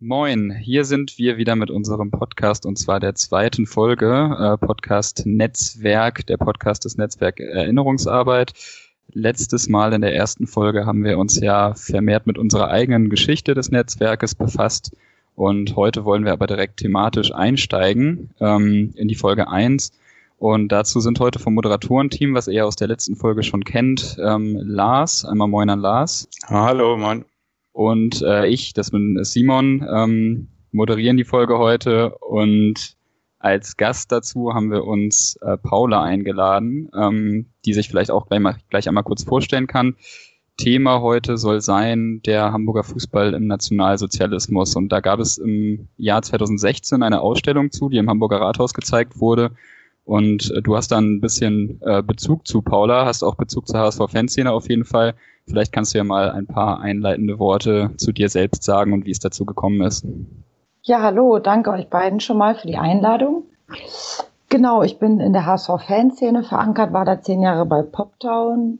Moin, hier sind wir wieder mit unserem Podcast und zwar der zweiten Folge, äh, Podcast Netzwerk, der Podcast des Netzwerk Erinnerungsarbeit. Letztes Mal in der ersten Folge haben wir uns ja vermehrt mit unserer eigenen Geschichte des Netzwerkes befasst und heute wollen wir aber direkt thematisch einsteigen ähm, in die Folge 1. Und dazu sind heute vom Moderatorenteam, was ihr aus der letzten Folge schon kennt, ähm, Lars, einmal moin an Lars. Hallo, moin. Und äh, ich, das bin Simon, ähm, moderieren die Folge heute und als Gast dazu haben wir uns äh, Paula eingeladen, ähm, die sich vielleicht auch gleich, mal, gleich einmal kurz vorstellen kann. Thema heute soll sein der Hamburger Fußball im Nationalsozialismus. Und da gab es im Jahr 2016 eine Ausstellung zu, die im Hamburger Rathaus gezeigt wurde. Und äh, du hast da ein bisschen äh, Bezug zu Paula, hast auch Bezug zur HSV-Fanszene auf jeden Fall. Vielleicht kannst du ja mal ein paar einleitende Worte zu dir selbst sagen und wie es dazu gekommen ist. Ja, hallo, danke euch beiden schon mal für die Einladung. Genau, ich bin in der HSV-Fanszene verankert, war da zehn Jahre bei Poptown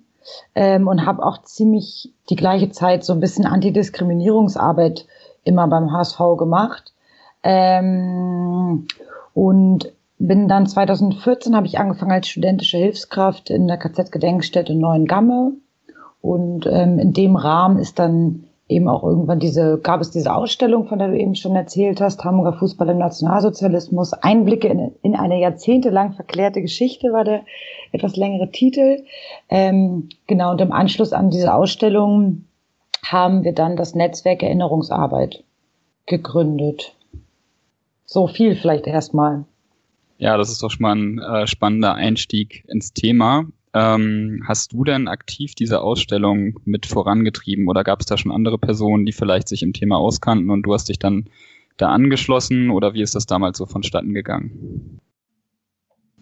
ähm, und habe auch ziemlich die gleiche Zeit so ein bisschen Antidiskriminierungsarbeit immer beim HSV gemacht. Ähm, und bin dann 2014 habe ich angefangen als studentische Hilfskraft in der KZ-Gedenkstätte Neuengamme und ähm, in dem Rahmen ist dann eben auch irgendwann diese, gab es diese Ausstellung, von der du eben schon erzählt hast, Hamburger Fußball im Nationalsozialismus, Einblicke in, in eine jahrzehntelang verklärte Geschichte war der etwas längere Titel. Ähm, genau, und im Anschluss an diese Ausstellung haben wir dann das Netzwerk Erinnerungsarbeit gegründet. So viel vielleicht erstmal. Ja, das ist doch schon mal ein äh, spannender Einstieg ins Thema. Ähm, hast du denn aktiv diese Ausstellung mit vorangetrieben oder gab es da schon andere Personen, die vielleicht sich im Thema auskannten und du hast dich dann da angeschlossen oder wie ist das damals so vonstatten gegangen?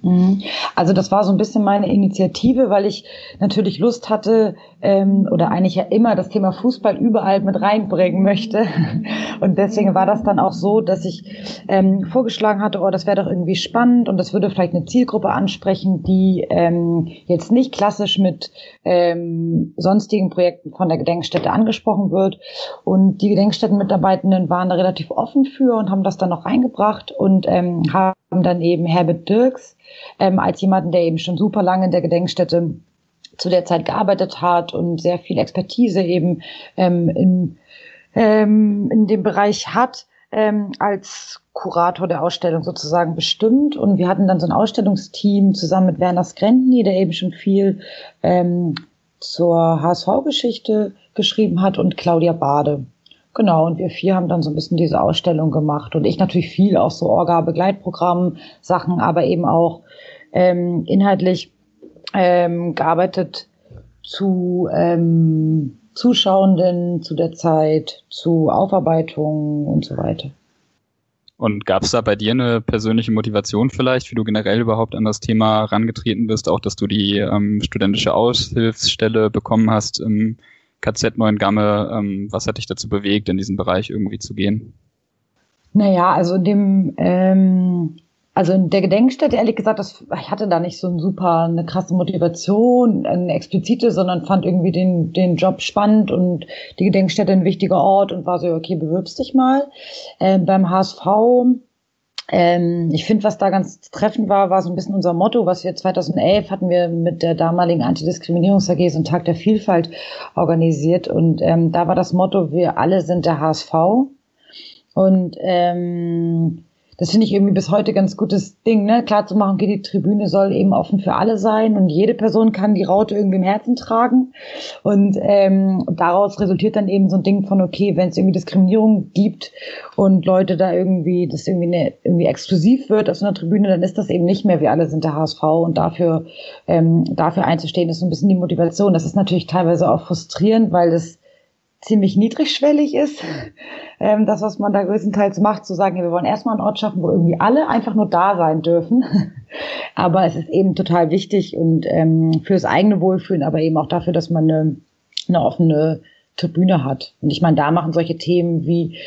Mhm. Also das war so ein bisschen meine Initiative, weil ich natürlich Lust hatte ähm, oder eigentlich ja immer das Thema Fußball überall mit reinbringen möchte. Und deswegen war das dann auch so, dass ich ähm, vorgeschlagen hatte, oh, das wäre doch irgendwie spannend und das würde vielleicht eine Zielgruppe ansprechen, die ähm, jetzt nicht klassisch mit ähm, sonstigen Projekten von der Gedenkstätte angesprochen wird. Und die Gedenkstättenmitarbeitenden waren da relativ offen für und haben das dann noch reingebracht und ähm, haben dann eben Herbert Dirks ähm, als jemanden, der eben schon super lange in der Gedenkstätte zu der Zeit gearbeitet hat und sehr viel Expertise eben ähm, in, ähm, in dem Bereich hat, ähm, als Kurator der Ausstellung sozusagen bestimmt. Und wir hatten dann so ein Ausstellungsteam zusammen mit Werner Skrentny, der eben schon viel ähm, zur HSV-Geschichte geschrieben hat, und Claudia Bade. Genau, und wir vier haben dann so ein bisschen diese Ausstellung gemacht. Und ich natürlich viel auch so Orga-Begleitprogramm, Sachen, aber eben auch ähm, inhaltlich ähm, gearbeitet zu ähm, Zuschauenden zu der Zeit, zu Aufarbeitungen und so weiter. Und gab es da bei dir eine persönliche Motivation vielleicht, wie du generell überhaupt an das Thema rangetreten bist, auch dass du die ähm, studentische Aushilfsstelle bekommen hast im KZ Neuengamme? Ähm, was hat dich dazu bewegt, in diesen Bereich irgendwie zu gehen? Naja, also dem ähm, also in der Gedenkstätte, ehrlich gesagt, das, ich hatte da nicht so ein super, eine krasse Motivation, eine explizite, sondern fand irgendwie den, den Job spannend und die Gedenkstätte ein wichtiger Ort und war so, okay, bewirbst dich mal. Ähm, beim HSV, ähm, ich finde, was da ganz treffend war, war so ein bisschen unser Motto, was wir 2011 hatten wir mit der damaligen Antidiskriminierungs AG so einen Tag der Vielfalt organisiert und ähm, da war das Motto, wir alle sind der HSV. Und ähm, das finde ich irgendwie bis heute ganz gutes Ding, ne? Klar zu machen, okay, die Tribüne soll eben offen für alle sein und jede Person kann die Raute irgendwie im Herzen tragen. Und ähm, daraus resultiert dann eben so ein Ding von, okay, wenn es irgendwie Diskriminierung gibt und Leute da irgendwie, das irgendwie, ne, irgendwie exklusiv wird auf so einer Tribüne, dann ist das eben nicht mehr, wir alle sind der HSV und dafür, ähm, dafür einzustehen, ist so ein bisschen die Motivation. Das ist natürlich teilweise auch frustrierend, weil es ziemlich niedrigschwellig ist, ähm, das, was man da größtenteils macht, zu sagen, ja, wir wollen erstmal einen Ort schaffen, wo irgendwie alle einfach nur da sein dürfen. aber es ist eben total wichtig und ähm, fürs eigene Wohlfühlen, aber eben auch dafür, dass man eine, eine offene Tribüne hat. Und ich meine, da machen solche Themen wie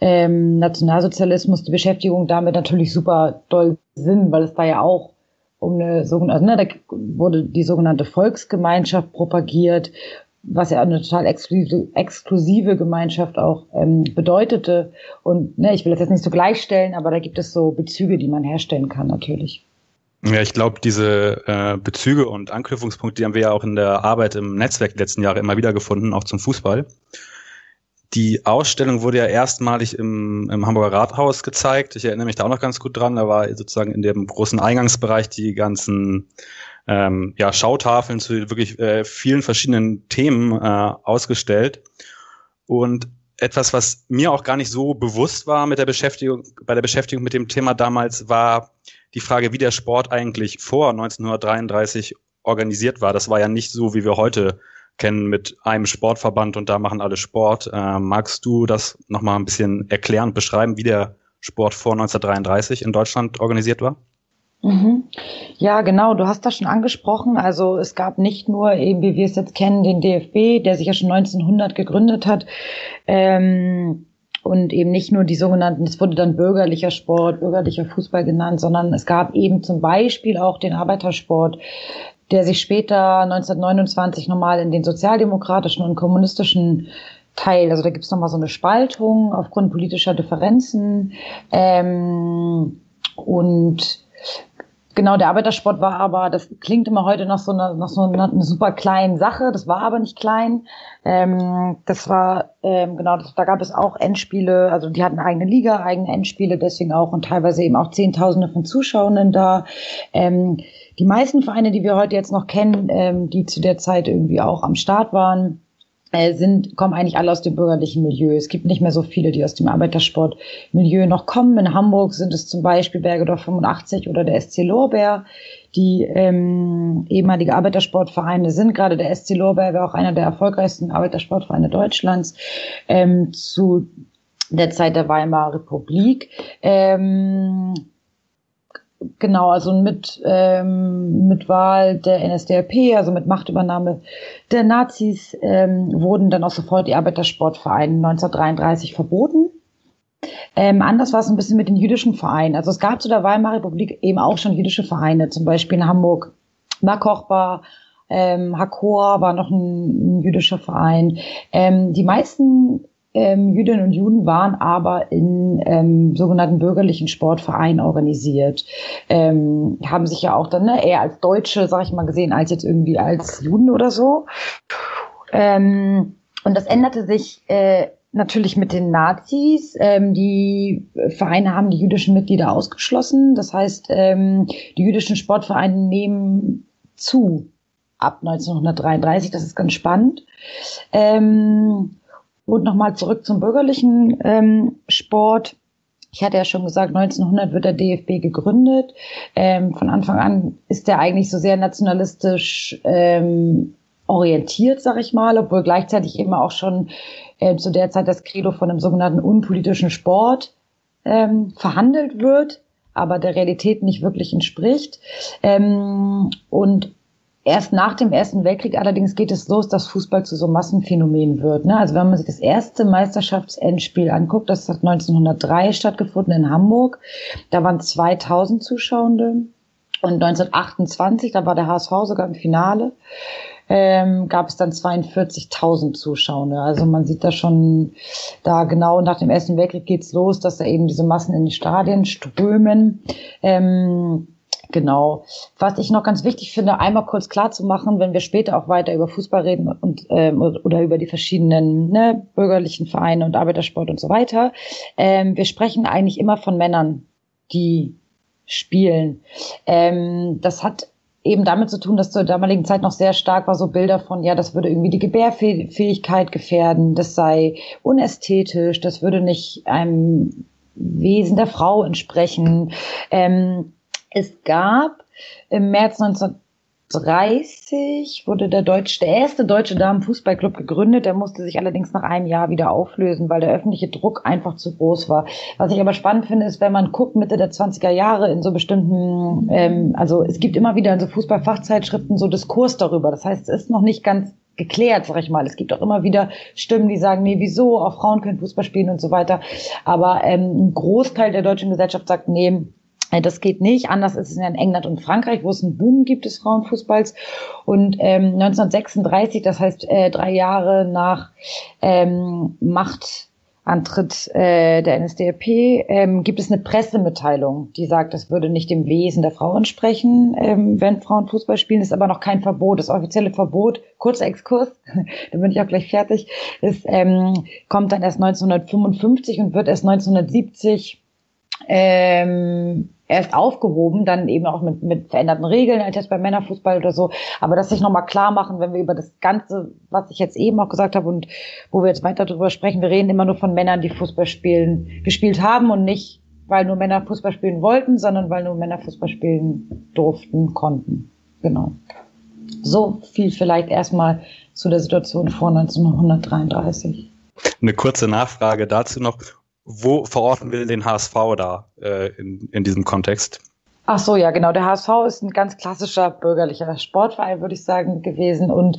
ähm, Nationalsozialismus, die Beschäftigung damit natürlich super doll Sinn, weil es da ja auch um eine sogenannte, ne, da wurde die sogenannte Volksgemeinschaft propagiert was ja eine total exklusive, Gemeinschaft auch ähm, bedeutete. Und ne, ich will das jetzt nicht so gleichstellen, aber da gibt es so Bezüge, die man herstellen kann natürlich. Ja, ich glaube, diese äh, Bezüge und Anknüpfungspunkte, die haben wir ja auch in der Arbeit im Netzwerk die letzten Jahre immer wieder gefunden, auch zum Fußball. Die Ausstellung wurde ja erstmalig im, im Hamburger Rathaus gezeigt. Ich erinnere mich da auch noch ganz gut dran. Da war sozusagen in dem großen Eingangsbereich die ganzen ähm, ja, Schautafeln zu wirklich äh, vielen verschiedenen Themen äh, ausgestellt. Und etwas, was mir auch gar nicht so bewusst war mit der Beschäftigung, bei der Beschäftigung mit dem Thema damals, war die Frage, wie der Sport eigentlich vor 1933 organisiert war. Das war ja nicht so, wie wir heute kennen mit einem Sportverband und da machen alle Sport. Äh, magst du das nochmal ein bisschen erklären, beschreiben, wie der Sport vor 1933 in Deutschland organisiert war? Mhm. Ja, genau. Du hast das schon angesprochen. Also es gab nicht nur eben, wie wir es jetzt kennen, den DFB, der sich ja schon 1900 gegründet hat. Ähm, und eben nicht nur die sogenannten, es wurde dann bürgerlicher Sport, bürgerlicher Fußball genannt, sondern es gab eben zum Beispiel auch den Arbeitersport, der sich später 1929 nochmal in den sozialdemokratischen und kommunistischen Teil, also da gibt es nochmal so eine Spaltung aufgrund politischer Differenzen. Ähm, und Genau, der Arbeitersport war aber, das klingt immer heute noch so eine, noch so eine, eine super kleine Sache, das war aber nicht klein. Ähm, das war, ähm, genau, das, da gab es auch Endspiele, also die hatten eigene Liga, eigene Endspiele, deswegen auch und teilweise eben auch Zehntausende von Zuschauenden da. Ähm, die meisten Vereine, die wir heute jetzt noch kennen, ähm, die zu der Zeit irgendwie auch am Start waren, sind, kommen eigentlich alle aus dem bürgerlichen Milieu. Es gibt nicht mehr so viele, die aus dem Arbeitersportmilieu noch kommen. In Hamburg sind es zum Beispiel Bergedorf 85 oder der SC Lorbeer, die ähm, ehemalige Arbeitersportvereine sind. Gerade der SC Lorbeer war auch einer der erfolgreichsten Arbeitersportvereine Deutschlands ähm, zu der Zeit der Weimarer Republik. Ähm, Genau, also mit, ähm, mit Wahl der NSDAP, also mit Machtübernahme der Nazis, ähm, wurden dann auch sofort die Arbeitersportvereine 1933 verboten. Ähm, anders war es ein bisschen mit den jüdischen Vereinen. Also es gab zu der Weimarer Republik eben auch schon jüdische Vereine, zum Beispiel in Hamburg Markochbar, ähm, Hakor war noch ein, ein jüdischer Verein. Ähm, die meisten ähm, Jüdinnen und Juden waren aber in ähm, sogenannten bürgerlichen Sportvereinen organisiert. Ähm, haben sich ja auch dann ne, eher als Deutsche, sag ich mal, gesehen, als jetzt irgendwie als Juden oder so. Ähm, und das änderte sich äh, natürlich mit den Nazis. Ähm, die Vereine haben die jüdischen Mitglieder ausgeschlossen. Das heißt, ähm, die jüdischen Sportvereine nehmen zu ab 1933. Das ist ganz spannend. Ähm, und nochmal zurück zum bürgerlichen ähm, Sport. Ich hatte ja schon gesagt, 1900 wird der DFB gegründet. Ähm, von Anfang an ist der eigentlich so sehr nationalistisch ähm, orientiert, sag ich mal, obwohl gleichzeitig immer auch schon äh, zu der Zeit das Credo von einem sogenannten unpolitischen Sport ähm, verhandelt wird, aber der Realität nicht wirklich entspricht. Ähm, und Erst nach dem Ersten Weltkrieg allerdings geht es los, dass Fußball zu so einem Massenphänomen wird. Ne? Also wenn man sich das erste Meisterschaftsendspiel anguckt, das hat 1903 stattgefunden in Hamburg. Da waren 2000 Zuschauende. Und 1928, da war der HSV sogar im Finale, ähm, gab es dann 42.000 Zuschauer. Also man sieht da schon, da genau nach dem Ersten Weltkrieg geht's los, dass da eben diese Massen in die Stadien strömen. Ähm, Genau. Was ich noch ganz wichtig finde, einmal kurz klar zu machen, wenn wir später auch weiter über Fußball reden und ähm, oder über die verschiedenen ne, bürgerlichen Vereine und Arbeitersport und so weiter. Ähm, wir sprechen eigentlich immer von Männern, die spielen. Ähm, das hat eben damit zu tun, dass zur damaligen Zeit noch sehr stark war, so Bilder von, ja, das würde irgendwie die Gebärfähigkeit gefährden, das sei unästhetisch, das würde nicht einem Wesen der Frau entsprechen. Ähm, es gab im März 1930 wurde der, deutsche, der erste deutsche Damenfußballclub gegründet. Der musste sich allerdings nach einem Jahr wieder auflösen, weil der öffentliche Druck einfach zu groß war. Was ich aber spannend finde, ist, wenn man guckt, Mitte der 20er Jahre in so bestimmten, ähm, also es gibt immer wieder in so Fußballfachzeitschriften so Diskurs darüber. Das heißt, es ist noch nicht ganz geklärt, sag ich mal. Es gibt auch immer wieder Stimmen, die sagen, nee, wieso, auch Frauen können Fußball spielen und so weiter. Aber ähm, ein Großteil der deutschen Gesellschaft sagt, nee, das geht nicht. Anders ist es in England und Frankreich, wo es einen Boom gibt des Frauenfußballs. Und ähm, 1936, das heißt äh, drei Jahre nach ähm, Machtantritt äh, der NSDAP, ähm, gibt es eine Pressemitteilung, die sagt, das würde nicht dem Wesen der Frau entsprechen, ähm, wenn Frauen Fußball spielen. Ist aber noch kein Verbot. Das offizielle Verbot, kurzer Exkurs, da bin ich auch gleich fertig, ist, ähm, kommt dann erst 1955 und wird erst 1970 ähm, erst aufgehoben, dann eben auch mit, mit veränderten Regeln, als jetzt beim Männerfußball oder so. Aber das sich nochmal klar machen, wenn wir über das Ganze, was ich jetzt eben auch gesagt habe und wo wir jetzt weiter darüber sprechen, wir reden immer nur von Männern, die Fußball spielen, gespielt haben und nicht, weil nur Männer Fußball spielen wollten, sondern weil nur Männer Fußball spielen durften, konnten. Genau. So viel vielleicht erstmal zu der Situation vor 1933. Eine kurze Nachfrage dazu noch wo verorten wir den HSV da äh, in, in diesem Kontext? Ach so, ja, genau. Der HSV ist ein ganz klassischer bürgerlicher Sportverein, würde ich sagen, gewesen. Und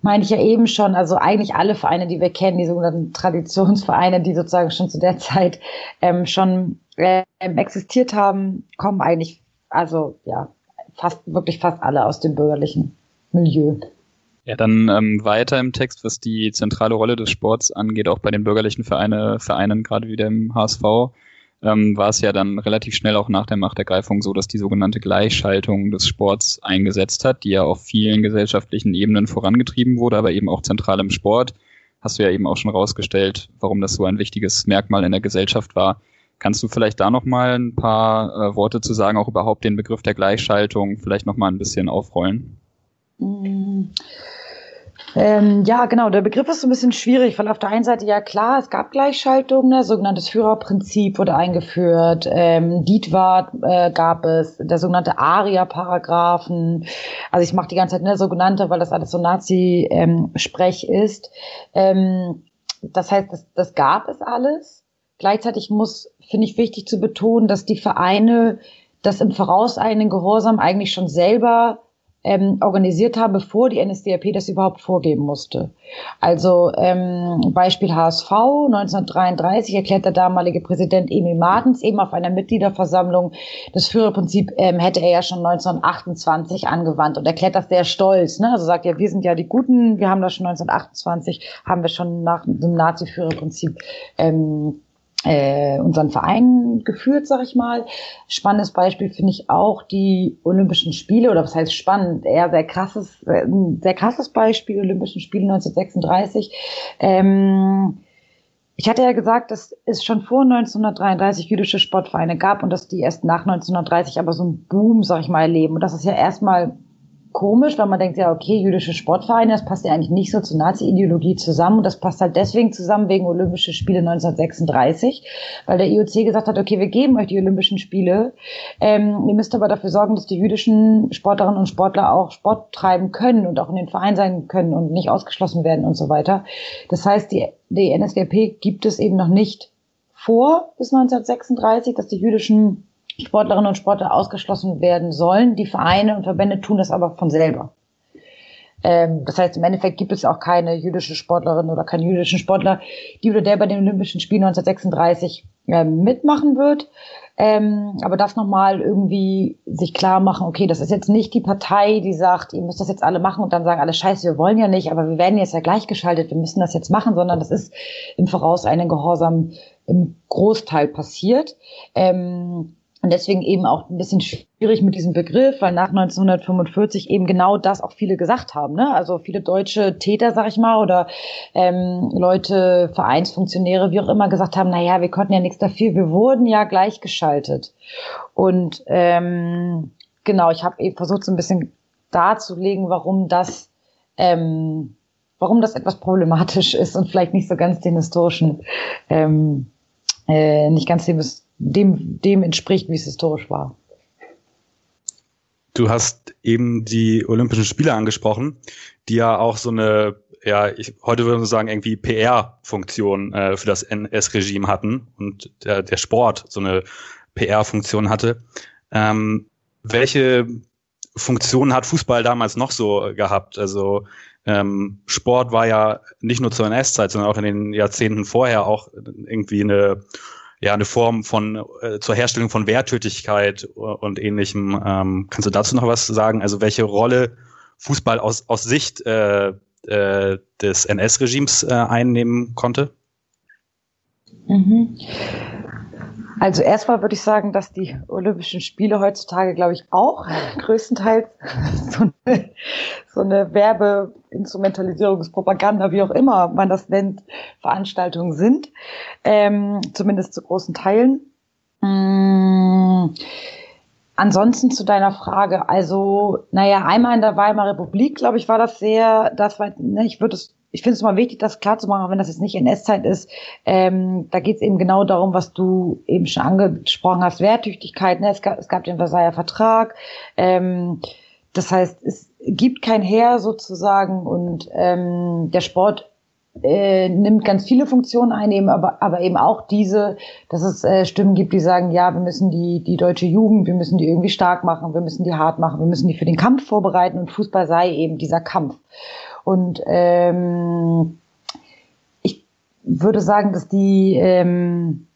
meine ich ja eben schon, also eigentlich alle Vereine, die wir kennen, die sogenannten Traditionsvereine, die sozusagen schon zu der Zeit ähm, schon ähm, existiert haben, kommen eigentlich, also ja, fast, wirklich fast alle aus dem bürgerlichen Milieu. Ja, dann ähm, weiter im Text, was die zentrale Rolle des Sports angeht, auch bei den bürgerlichen Vereine, Vereinen, gerade wie dem HSV, ähm, war es ja dann relativ schnell auch nach der Machtergreifung so, dass die sogenannte Gleichschaltung des Sports eingesetzt hat, die ja auf vielen gesellschaftlichen Ebenen vorangetrieben wurde, aber eben auch zentral im Sport. Hast du ja eben auch schon rausgestellt, warum das so ein wichtiges Merkmal in der Gesellschaft war. Kannst du vielleicht da nochmal ein paar äh, Worte zu sagen, auch überhaupt den Begriff der Gleichschaltung vielleicht nochmal ein bisschen aufrollen? Mm. Ähm, ja, genau. Der Begriff ist so ein bisschen schwierig, weil auf der einen Seite ja klar, es gab Gleichschaltung, ne, sogenanntes Führerprinzip wurde eingeführt, ähm, Dietwart äh, gab es, der sogenannte ARIA-Paragraphen. Also ich mache die ganze Zeit ne sogenannte, weil das alles so Nazi-Sprech ähm, ist. Ähm, das heißt, das, das gab es alles. Gleichzeitig muss, finde ich wichtig zu betonen, dass die Vereine das im vorauseilenden Gehorsam eigentlich schon selber ähm, organisiert haben, bevor die NSDAP das überhaupt vorgeben musste. Also ähm, Beispiel HSV 1933 erklärt der damalige Präsident Emil Martens eben auf einer Mitgliederversammlung, das Führerprinzip ähm, hätte er ja schon 1928 angewandt und erklärt das sehr stolz. Ne? Also sagt ja, wir sind ja die Guten, wir haben das schon 1928, haben wir schon nach dem Nazi-Führerprinzip ähm, äh, unseren Verein geführt, sag ich mal. Spannendes Beispiel finde ich auch die Olympischen Spiele, oder was heißt spannend, eher sehr krasses, äh, ein sehr krasses Beispiel, Olympischen Spiele 1936. Ähm, ich hatte ja gesagt, dass es schon vor 1933 jüdische Sportvereine gab und dass die erst nach 1930 aber so einen Boom, sag ich mal, erleben. Und das ist ja erstmal komisch, weil man denkt ja, okay, jüdische Sportvereine, das passt ja eigentlich nicht so zur Nazi-Ideologie zusammen und das passt halt deswegen zusammen wegen Olympische Spiele 1936, weil der IOC gesagt hat, okay, wir geben euch die Olympischen Spiele, ähm, ihr müsst aber dafür sorgen, dass die jüdischen Sportlerinnen und Sportler auch Sport treiben können und auch in den Verein sein können und nicht ausgeschlossen werden und so weiter. Das heißt, die, die NSDAP gibt es eben noch nicht vor bis 1936, dass die jüdischen Sportlerinnen und Sportler ausgeschlossen werden sollen. Die Vereine und Verbände tun das aber von selber. Ähm, das heißt, im Endeffekt gibt es auch keine jüdische Sportlerin oder keinen jüdischen Sportler, die oder der bei den Olympischen Spielen 1936 ähm, mitmachen wird. Ähm, aber das nochmal irgendwie sich klar machen, okay, das ist jetzt nicht die Partei, die sagt, ihr müsst das jetzt alle machen und dann sagen alle, scheiße, wir wollen ja nicht, aber wir werden jetzt ja gleichgeschaltet, wir müssen das jetzt machen, sondern das ist im Voraus einen Gehorsam im Großteil passiert. Ähm, und deswegen eben auch ein bisschen schwierig mit diesem Begriff, weil nach 1945 eben genau das auch viele gesagt haben. Ne? Also viele deutsche Täter, sag ich mal, oder ähm, Leute, Vereinsfunktionäre, wie auch immer, gesagt haben, na ja, wir konnten ja nichts dafür, wir wurden ja gleichgeschaltet. Und ähm, genau, ich habe eben versucht, so ein bisschen darzulegen, warum das ähm, warum das etwas problematisch ist und vielleicht nicht so ganz den historischen, ähm, äh, nicht ganz dem dem, dem entspricht, wie es historisch war. Du hast eben die Olympischen Spiele angesprochen, die ja auch so eine, ja, ich, heute würde man sagen, irgendwie PR-Funktion äh, für das NS-Regime hatten und der, der Sport so eine PR-Funktion hatte. Ähm, welche Funktionen hat Fußball damals noch so gehabt? Also ähm, Sport war ja nicht nur zur NS-Zeit, sondern auch in den Jahrzehnten vorher auch irgendwie eine ja eine Form von äh, zur Herstellung von Wehrtötigkeit und ähnlichem. Ähm, kannst du dazu noch was sagen? Also welche Rolle Fußball aus, aus Sicht äh, äh, des NS-Regimes äh, einnehmen konnte? Mhm. Also erstmal würde ich sagen, dass die Olympischen Spiele heutzutage, glaube ich, auch größtenteils so eine, so eine Werbeinstrumentalisierungspropaganda, wie auch immer man das nennt, Veranstaltungen sind, ähm, zumindest zu großen Teilen. Mmh. Ansonsten zu deiner Frage, also, naja, einmal in der Weimarer Republik, glaube ich, war das sehr, das war, ne, ich würde es ich finde es mal wichtig, das klar zu machen, wenn das jetzt nicht NS-Zeit ist. Ähm, da geht es eben genau darum, was du eben schon angesprochen hast, Wehrtüchtigkeit. Ne? Es, gab, es gab den Versailler Vertrag. Ähm, das heißt, es gibt kein Heer sozusagen und ähm, der Sport äh, nimmt ganz viele Funktionen ein, eben, aber, aber eben auch diese, dass es äh, Stimmen gibt, die sagen, ja, wir müssen die, die deutsche Jugend, wir müssen die irgendwie stark machen, wir müssen die hart machen, wir müssen die für den Kampf vorbereiten und Fußball sei eben dieser Kampf. Und ähm, ich würde sagen, dass die, ähm,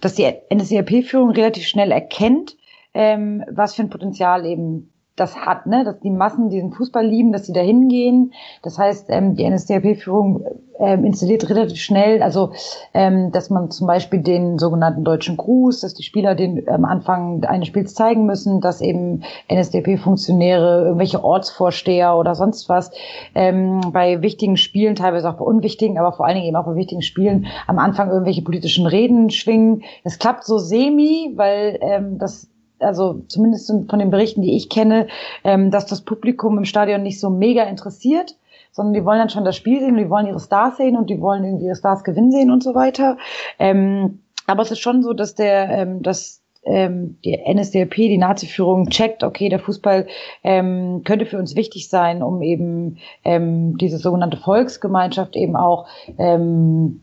dass die NSDAP-Führung relativ schnell erkennt, ähm, was für ein Potenzial eben das hat, ne? dass die Massen diesen Fußball lieben, dass sie da hingehen. Das heißt, ähm, die NSDAP-Führung ähm, installiert relativ schnell, also ähm, dass man zum Beispiel den sogenannten deutschen Gruß, dass die Spieler den am Anfang eines Spiels zeigen müssen, dass eben NSDAP-Funktionäre, irgendwelche Ortsvorsteher oder sonst was ähm, bei wichtigen Spielen, teilweise auch bei unwichtigen, aber vor allen Dingen eben auch bei wichtigen Spielen am Anfang irgendwelche politischen Reden schwingen. Es klappt so semi, weil ähm, das also zumindest von den Berichten, die ich kenne, ähm, dass das Publikum im Stadion nicht so mega interessiert, sondern die wollen dann schon das Spiel sehen, die wollen ihre Stars sehen und die wollen irgendwie ihre Stars gewinnen sehen und so weiter. Ähm, aber es ist schon so, dass der, ähm, dass ähm, die NSDAP, die Nazi-Führung checkt, okay, der Fußball ähm, könnte für uns wichtig sein, um eben ähm, diese sogenannte Volksgemeinschaft eben auch ähm,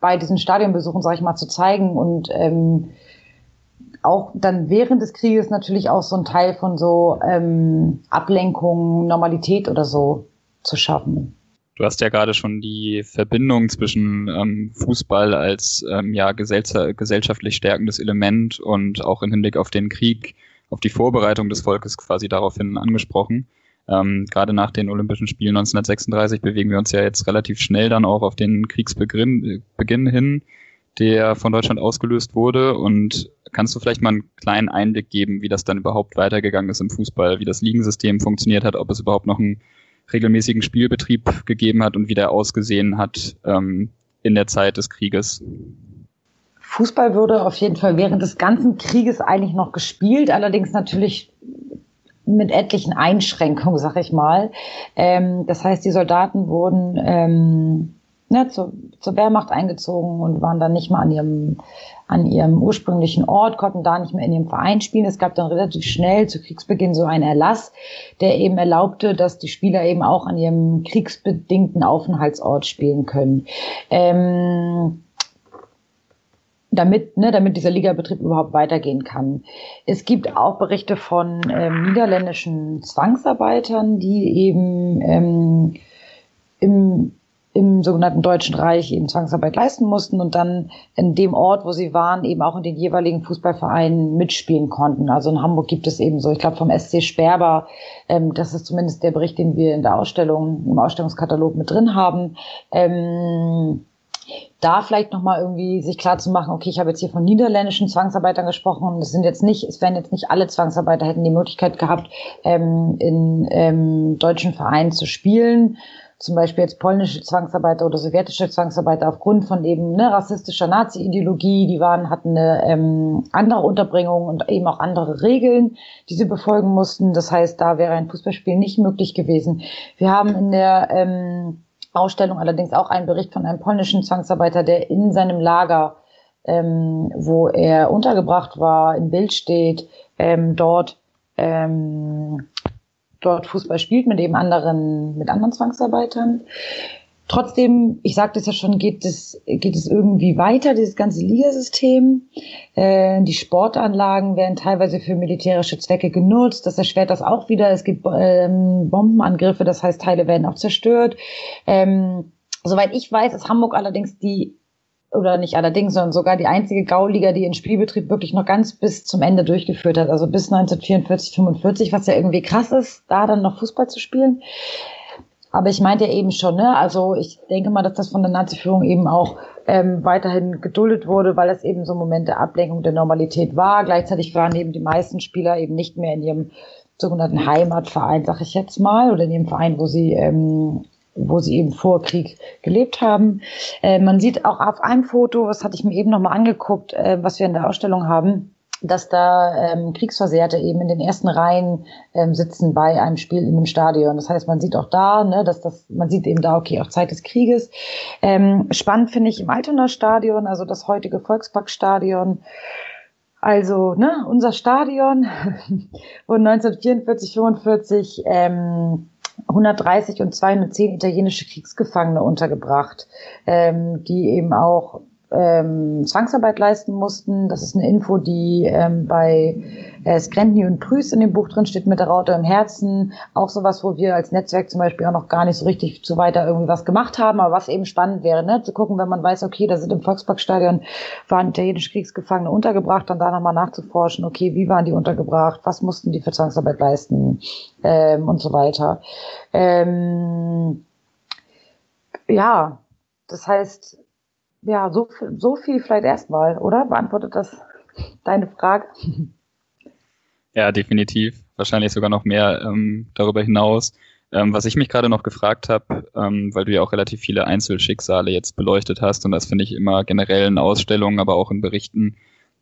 bei diesen Stadionbesuchen, sage ich mal, zu zeigen und ähm, auch dann während des Krieges natürlich auch so ein Teil von so ähm, Ablenkung, Normalität oder so zu schaffen. Du hast ja gerade schon die Verbindung zwischen ähm, Fußball als ähm, ja gesell gesellschaftlich stärkendes Element und auch im Hinblick auf den Krieg, auf die Vorbereitung des Volkes quasi daraufhin angesprochen. Ähm, gerade nach den Olympischen Spielen 1936 bewegen wir uns ja jetzt relativ schnell dann auch auf den Kriegsbeginn Beginn hin der von Deutschland ausgelöst wurde. Und kannst du vielleicht mal einen kleinen Einblick geben, wie das dann überhaupt weitergegangen ist im Fußball, wie das Ligensystem funktioniert hat, ob es überhaupt noch einen regelmäßigen Spielbetrieb gegeben hat und wie der ausgesehen hat ähm, in der Zeit des Krieges? Fußball wurde auf jeden Fall während des ganzen Krieges eigentlich noch gespielt, allerdings natürlich mit etlichen Einschränkungen, sag ich mal. Ähm, das heißt, die Soldaten wurden ähm, ne, zur, zur Wehrmacht eingezogen und waren dann nicht mehr an ihrem, an ihrem ursprünglichen Ort, konnten da nicht mehr in ihrem Verein spielen. Es gab dann relativ schnell zu Kriegsbeginn so einen Erlass, der eben erlaubte, dass die Spieler eben auch an ihrem kriegsbedingten Aufenthaltsort spielen können. Ähm, damit, ne, damit dieser Ligabetrieb überhaupt weitergehen kann. Es gibt auch Berichte von ähm, niederländischen Zwangsarbeitern, die eben ähm, im im sogenannten Deutschen Reich eben Zwangsarbeit leisten mussten und dann in dem Ort, wo sie waren, eben auch in den jeweiligen Fußballvereinen mitspielen konnten. Also in Hamburg gibt es eben so, ich glaube vom SC Sperber, ähm, das ist zumindest der Bericht, den wir in der Ausstellung, im Ausstellungskatalog mit drin haben. Ähm, da vielleicht nochmal irgendwie sich klar zu machen, okay, ich habe jetzt hier von niederländischen Zwangsarbeitern gesprochen. Es sind jetzt nicht, es werden jetzt nicht alle Zwangsarbeiter hätten die Möglichkeit gehabt, ähm, in ähm, deutschen Vereinen zu spielen, zum Beispiel jetzt polnische Zwangsarbeiter oder sowjetische Zwangsarbeiter aufgrund von eben ne, rassistischer Nazi-Ideologie, die waren, hatten eine ähm, andere Unterbringung und eben auch andere Regeln, die sie befolgen mussten. Das heißt, da wäre ein Fußballspiel nicht möglich gewesen. Wir haben in der ähm, Ausstellung allerdings auch einen Bericht von einem polnischen Zwangsarbeiter, der in seinem Lager, ähm, wo er untergebracht war, im Bild steht, ähm, dort ähm, dort Fußball spielt mit eben anderen, mit anderen Zwangsarbeitern. Trotzdem, ich sagte es ja schon, geht es, geht es irgendwie weiter, dieses ganze Ligasystem. Äh, die Sportanlagen werden teilweise für militärische Zwecke genutzt. Das erschwert das auch wieder. Es gibt ähm, Bombenangriffe, das heißt, Teile werden auch zerstört. Ähm, soweit ich weiß, ist Hamburg allerdings die oder nicht allerdings, sondern sogar die einzige Gauliga, die den Spielbetrieb wirklich noch ganz bis zum Ende durchgeführt hat, also bis 1944, 45, was ja irgendwie krass ist, da dann noch Fußball zu spielen. Aber ich meinte ja eben schon, ne, also ich denke mal, dass das von der Nazi-Führung eben auch ähm, weiterhin geduldet wurde, weil es eben so Momente Ablenkung der Normalität war. Gleichzeitig waren eben die meisten Spieler eben nicht mehr in ihrem sogenannten Heimatverein, sag ich jetzt mal, oder in dem Verein, wo sie ähm, wo sie eben vor Krieg gelebt haben. Äh, man sieht auch auf einem Foto, was hatte ich mir eben nochmal angeguckt, äh, was wir in der Ausstellung haben, dass da ähm, Kriegsversehrte eben in den ersten Reihen ähm, sitzen bei einem Spiel in einem Stadion. Das heißt, man sieht auch da, ne, dass das, man sieht eben da, okay, auch Zeit des Krieges. Ähm, spannend finde ich im Altonaer Stadion, also das heutige Volksparkstadion. Also, ne, unser Stadion und 1944, 45 ähm, 130 und 210 italienische Kriegsgefangene untergebracht, ähm, die eben auch ähm, Zwangsarbeit leisten mussten. Das ist eine Info, die ähm, bei äh, Skrentny und Prüß in dem Buch drin steht, mit der Raute im Herzen. Auch sowas, wo wir als Netzwerk zum Beispiel auch noch gar nicht so richtig zu weiter irgendwie was gemacht haben, aber was eben spannend wäre, ne? zu gucken, wenn man weiß, okay, da sind im Volksparkstadion waren italienische Kriegsgefangene untergebracht, dann da nochmal nachzuforschen, okay, wie waren die untergebracht, was mussten die für Zwangsarbeit leisten ähm, und so weiter. Ähm, ja, das heißt, ja, so, so viel vielleicht erstmal, oder? Beantwortet das deine Frage? Ja, definitiv. Wahrscheinlich sogar noch mehr ähm, darüber hinaus. Ähm, was ich mich gerade noch gefragt habe, ähm, weil du ja auch relativ viele Einzelschicksale jetzt beleuchtet hast, und das finde ich immer generell in Ausstellungen, aber auch in Berichten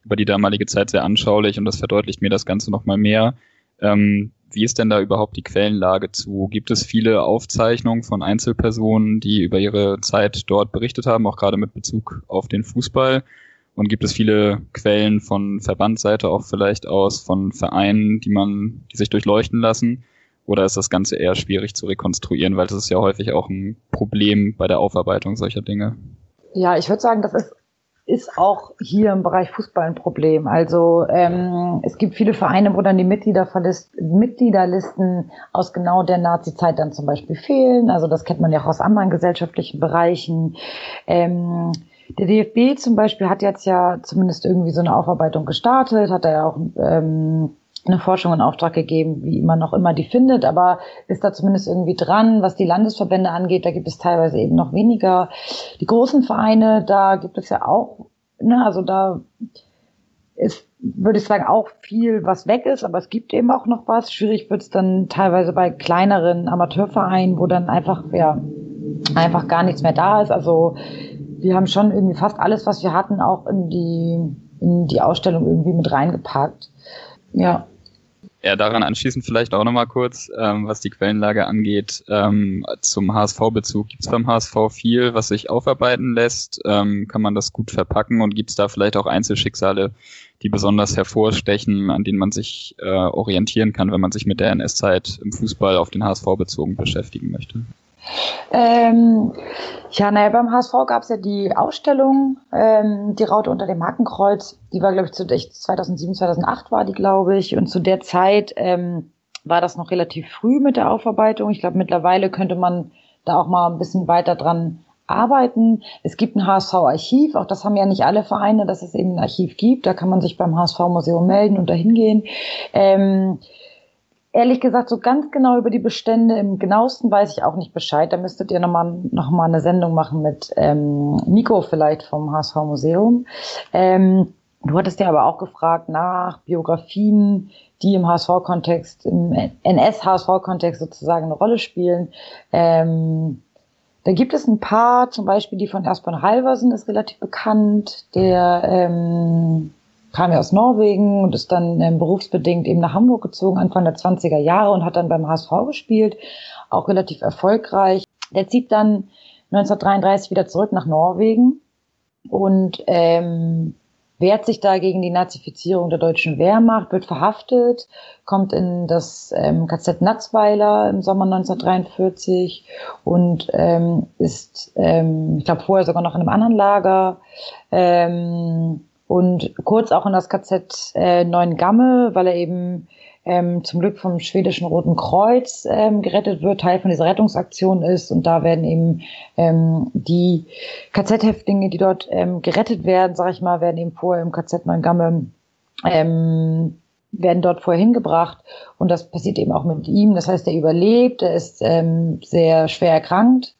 über die damalige Zeit sehr anschaulich und das verdeutlicht mir das Ganze nochmal mehr. Ähm, wie ist denn da überhaupt die Quellenlage zu? Gibt es viele Aufzeichnungen von Einzelpersonen, die über ihre Zeit dort berichtet haben, auch gerade mit Bezug auf den Fußball? Und gibt es viele Quellen von Verbandsseite auch vielleicht aus, von Vereinen, die man, die sich durchleuchten lassen? Oder ist das Ganze eher schwierig zu rekonstruieren, weil das ist ja häufig auch ein Problem bei der Aufarbeitung solcher Dinge? Ja, ich würde sagen, das ist ist auch hier im Bereich Fußball ein Problem. Also ähm, es gibt viele Vereine, wo dann die Mitgliederlisten aus genau der Nazi-Zeit dann zum Beispiel fehlen. Also das kennt man ja auch aus anderen gesellschaftlichen Bereichen. Ähm, der DFB zum Beispiel hat jetzt ja zumindest irgendwie so eine Aufarbeitung gestartet, hat er ja auch ähm, eine Forschung in Auftrag gegeben, wie man noch immer die findet, aber ist da zumindest irgendwie dran. Was die Landesverbände angeht, da gibt es teilweise eben noch weniger. Die großen Vereine, da gibt es ja auch, ne, also da ist, würde ich sagen, auch viel, was weg ist, aber es gibt eben auch noch was. Schwierig wird es dann teilweise bei kleineren Amateurvereinen, wo dann einfach, ja, einfach gar nichts mehr da ist. Also wir haben schon irgendwie fast alles, was wir hatten, auch in die, in die Ausstellung irgendwie mit reingepackt. Ja. Ja, daran anschließend vielleicht auch nochmal kurz, ähm, was die Quellenlage angeht, ähm, zum HSV-Bezug. Gibt es beim HSV viel, was sich aufarbeiten lässt? Ähm, kann man das gut verpacken und gibt es da vielleicht auch Einzelschicksale, die besonders hervorstechen, an denen man sich äh, orientieren kann, wenn man sich mit der NS-Zeit im Fußball auf den HSV bezogen beschäftigen möchte? Ähm, ja, naja, beim HSV gab es ja die Ausstellung, ähm, die Raute unter dem Hakenkreuz. Die war, glaube ich, zu, 2007, 2008 war die, glaube ich. Und zu der Zeit ähm, war das noch relativ früh mit der Aufarbeitung. Ich glaube, mittlerweile könnte man da auch mal ein bisschen weiter dran arbeiten. Es gibt ein HSV-Archiv, auch das haben ja nicht alle Vereine, dass es eben ein Archiv gibt. Da kann man sich beim HSV-Museum melden und dahin gehen. Ähm, Ehrlich gesagt, so ganz genau über die Bestände im genauesten weiß ich auch nicht Bescheid. Da müsstet ihr nochmal noch mal eine Sendung machen mit ähm, Nico vielleicht vom HSV Museum. Ähm, du hattest ja aber auch gefragt nach Biografien, die im HSV-Kontext, im NS-HSV-Kontext sozusagen eine Rolle spielen. Ähm, da gibt es ein paar, zum Beispiel die von Ersborn Halversen ist relativ bekannt, der ähm, kam ja aus Norwegen und ist dann ähm, berufsbedingt eben nach Hamburg gezogen, Anfang der 20er Jahre und hat dann beim HSV gespielt, auch relativ erfolgreich. Der zieht dann 1933 wieder zurück nach Norwegen und ähm, wehrt sich da gegen die Nazifizierung der deutschen Wehrmacht, wird verhaftet, kommt in das ähm, KZ Natzweiler im Sommer 1943 und ähm, ist, ähm, ich glaube, vorher sogar noch in einem anderen Lager. Ähm, und kurz auch in das KZ äh, Neuengamme, weil er eben ähm, zum Glück vom schwedischen Roten Kreuz ähm, gerettet wird, Teil von dieser Rettungsaktion ist. Und da werden eben ähm, die KZ-Häftlinge, die dort ähm, gerettet werden, sag ich mal, werden eben vorher im KZ Neuengamme ähm, werden dort vorher hingebracht und das passiert eben auch mit ihm. Das heißt, er überlebt, er ist ähm, sehr schwer erkrankt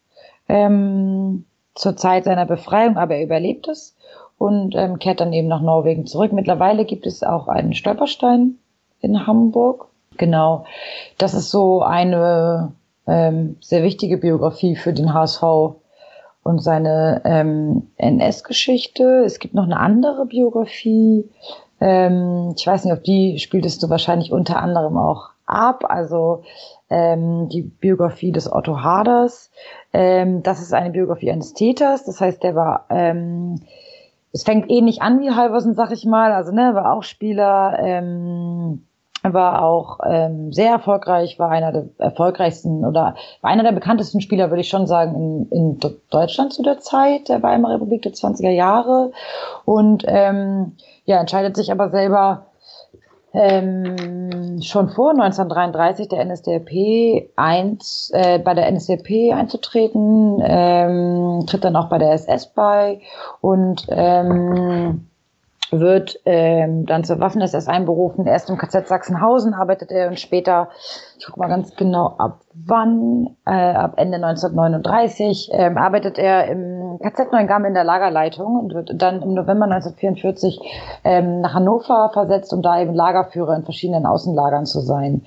ähm, zur Zeit seiner Befreiung, aber er überlebt es und ähm, kehrt dann eben nach Norwegen zurück. Mittlerweile gibt es auch einen Stolperstein in Hamburg. Genau, das ist so eine ähm, sehr wichtige Biografie für den HSV und seine ähm, NS-Geschichte. Es gibt noch eine andere Biografie. Ähm, ich weiß nicht, auf die spieltest du wahrscheinlich unter anderem auch ab. Also ähm, die Biografie des Otto Haders. Ähm, das ist eine Biografie eines Täters. Das heißt, der war ähm, es fängt ähnlich an wie Halversen, sag ich mal. Also, ne, war auch Spieler, ähm, war auch ähm, sehr erfolgreich, war einer der erfolgreichsten oder war einer der bekanntesten Spieler, würde ich schon sagen, in, in Deutschland zu der Zeit der Weimarer Republik der 20er Jahre. Und ähm, ja, entscheidet sich aber selber ähm, schon vor 1933 der NSDAP eins, äh, bei der NSDAP einzutreten, ähm, tritt dann auch bei der SS bei und ähm, wird ähm, dann zur Waffen-SS einberufen. Erst im KZ Sachsenhausen arbeitet er und später, ich gucke mal ganz genau ab wann, äh, ab Ende 1939, ähm, arbeitet er im KZ Neuengamme in der Lagerleitung und wird dann im November 1944 ähm, nach Hannover versetzt, um da eben Lagerführer in verschiedenen Außenlagern zu sein.